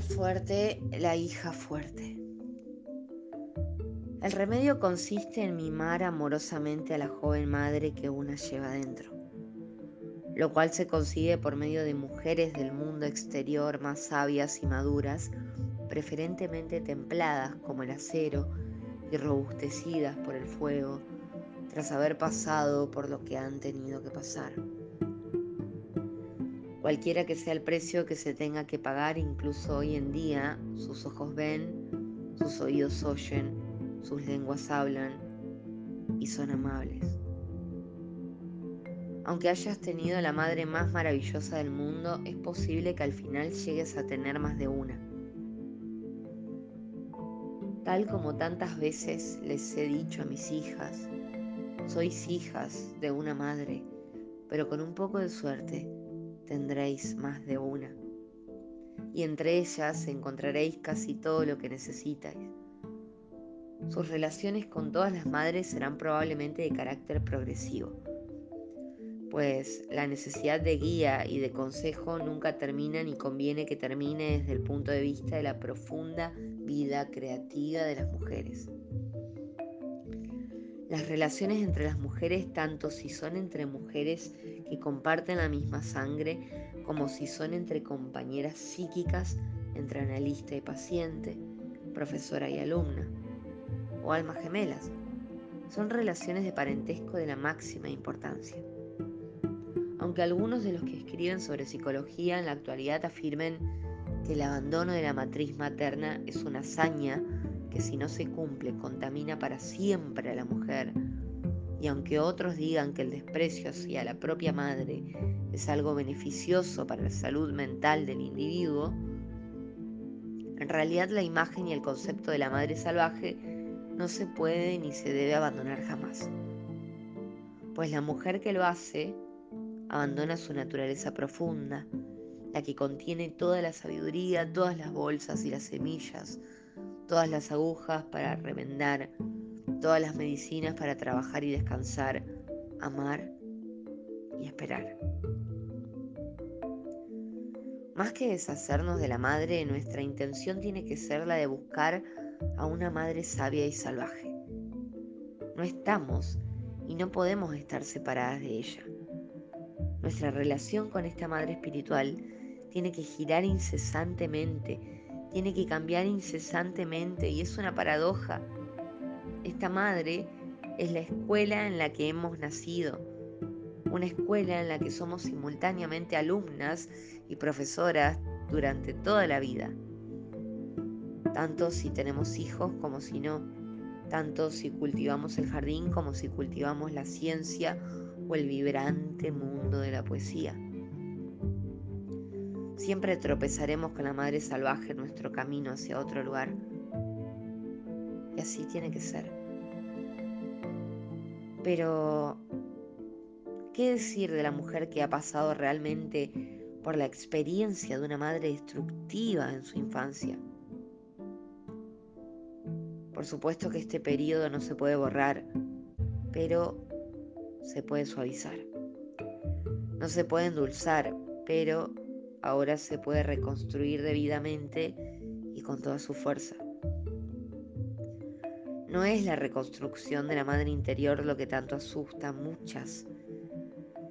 fuerte, la hija fuerte. El remedio consiste en mimar amorosamente a la joven madre que una lleva dentro, lo cual se consigue por medio de mujeres del mundo exterior más sabias y maduras, preferentemente templadas como el acero y robustecidas por el fuego, tras haber pasado por lo que han tenido que pasar cualquiera que sea el precio que se tenga que pagar, incluso hoy en día, sus ojos ven, sus oídos oyen, sus lenguas hablan y son amables. Aunque hayas tenido la madre más maravillosa del mundo, es posible que al final llegues a tener más de una. Tal como tantas veces les he dicho a mis hijas, sois hijas de una madre, pero con un poco de suerte tendréis más de una, y entre ellas encontraréis casi todo lo que necesitáis. Sus relaciones con todas las madres serán probablemente de carácter progresivo, pues la necesidad de guía y de consejo nunca termina ni conviene que termine desde el punto de vista de la profunda vida creativa de las mujeres. Las relaciones entre las mujeres, tanto si son entre mujeres que comparten la misma sangre, como si son entre compañeras psíquicas, entre analista y paciente, profesora y alumna, o almas gemelas, son relaciones de parentesco de la máxima importancia. Aunque algunos de los que escriben sobre psicología en la actualidad afirmen que el abandono de la matriz materna es una hazaña que si no se cumple contamina para siempre a la mujer, y aunque otros digan que el desprecio hacia la propia madre es algo beneficioso para la salud mental del individuo, en realidad la imagen y el concepto de la madre salvaje no se puede ni se debe abandonar jamás. Pues la mujer que lo hace abandona su naturaleza profunda, la que contiene toda la sabiduría, todas las bolsas y las semillas, todas las agujas para remendar, todas las medicinas para trabajar y descansar, amar y esperar. Más que deshacernos de la madre, nuestra intención tiene que ser la de buscar a una madre sabia y salvaje. No estamos y no podemos estar separadas de ella. Nuestra relación con esta madre espiritual tiene que girar incesantemente tiene que cambiar incesantemente y es una paradoja. Esta madre es la escuela en la que hemos nacido, una escuela en la que somos simultáneamente alumnas y profesoras durante toda la vida, tanto si tenemos hijos como si no, tanto si cultivamos el jardín como si cultivamos la ciencia o el vibrante mundo de la poesía. Siempre tropezaremos con la madre salvaje en nuestro camino hacia otro lugar. Y así tiene que ser. Pero, ¿qué decir de la mujer que ha pasado realmente por la experiencia de una madre destructiva en su infancia? Por supuesto que este periodo no se puede borrar, pero se puede suavizar. No se puede endulzar, pero ahora se puede reconstruir debidamente y con toda su fuerza. No es la reconstrucción de la madre interior lo que tanto asusta a muchas,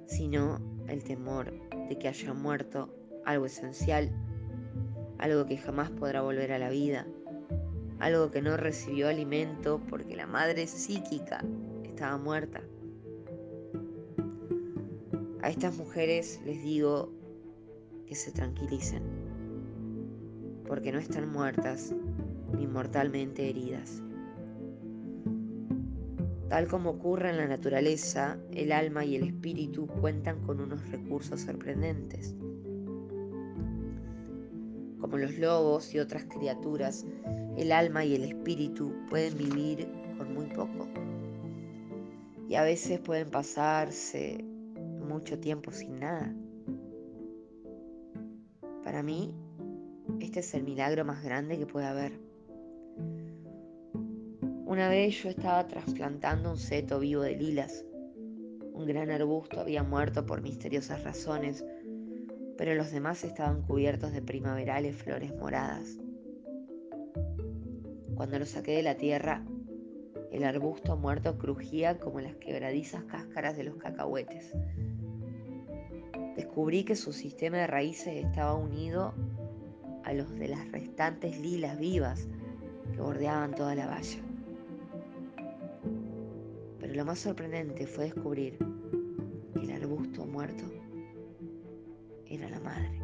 sino el temor de que haya muerto algo esencial, algo que jamás podrá volver a la vida, algo que no recibió alimento porque la madre psíquica estaba muerta. A estas mujeres les digo se tranquilicen, porque no están muertas ni mortalmente heridas. Tal como ocurre en la naturaleza, el alma y el espíritu cuentan con unos recursos sorprendentes. Como los lobos y otras criaturas, el alma y el espíritu pueden vivir con muy poco. Y a veces pueden pasarse mucho tiempo sin nada. Para mí, este es el milagro más grande que puede haber. Una vez yo estaba trasplantando un seto vivo de lilas. Un gran arbusto había muerto por misteriosas razones, pero los demás estaban cubiertos de primaverales flores moradas. Cuando lo saqué de la tierra, el arbusto muerto crujía como las quebradizas cáscaras de los cacahuetes. Descubrí que su sistema de raíces estaba unido a los de las restantes lilas vivas que bordeaban toda la valla. Pero lo más sorprendente fue descubrir que el arbusto muerto era la madre.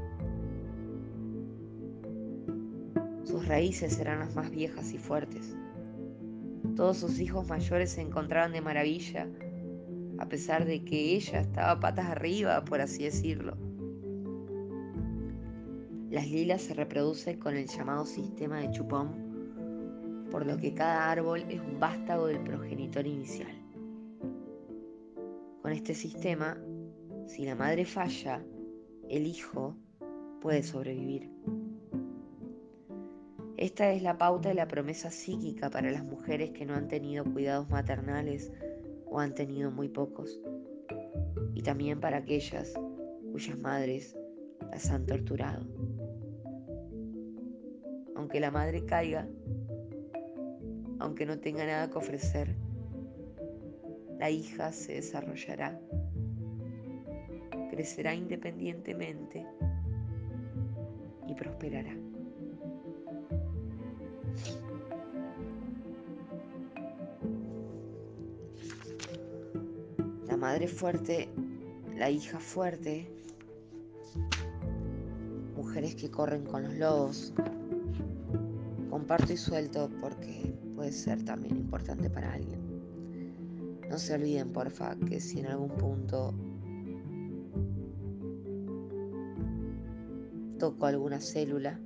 Sus raíces eran las más viejas y fuertes. Todos sus hijos mayores se encontraban de maravilla, a pesar de que ella estaba patas arriba, por así decirlo. Las lilas se reproducen con el llamado sistema de chupón, por lo que cada árbol es un vástago del progenitor inicial. Con este sistema, si la madre falla, el hijo puede sobrevivir. Esta es la pauta de la promesa psíquica para las mujeres que no han tenido cuidados maternales o han tenido muy pocos, y también para aquellas cuyas madres las han torturado. Aunque la madre caiga, aunque no tenga nada que ofrecer, la hija se desarrollará, crecerá independientemente y prosperará. Madre fuerte, la hija fuerte, mujeres que corren con los lobos. Comparto y suelto porque puede ser también importante para alguien. No se olviden, porfa, que si en algún punto toco alguna célula,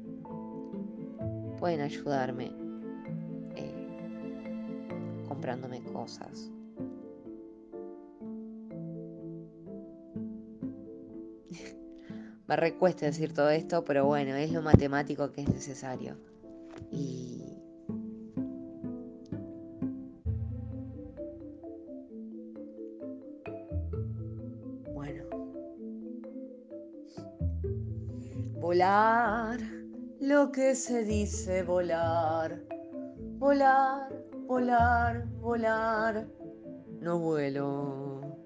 pueden ayudarme eh, comprándome cosas. Me recuesta decir todo esto, pero bueno, es lo matemático que es necesario. Y Volar, lo que se dice volar. Volar, volar, volar. No vuelo.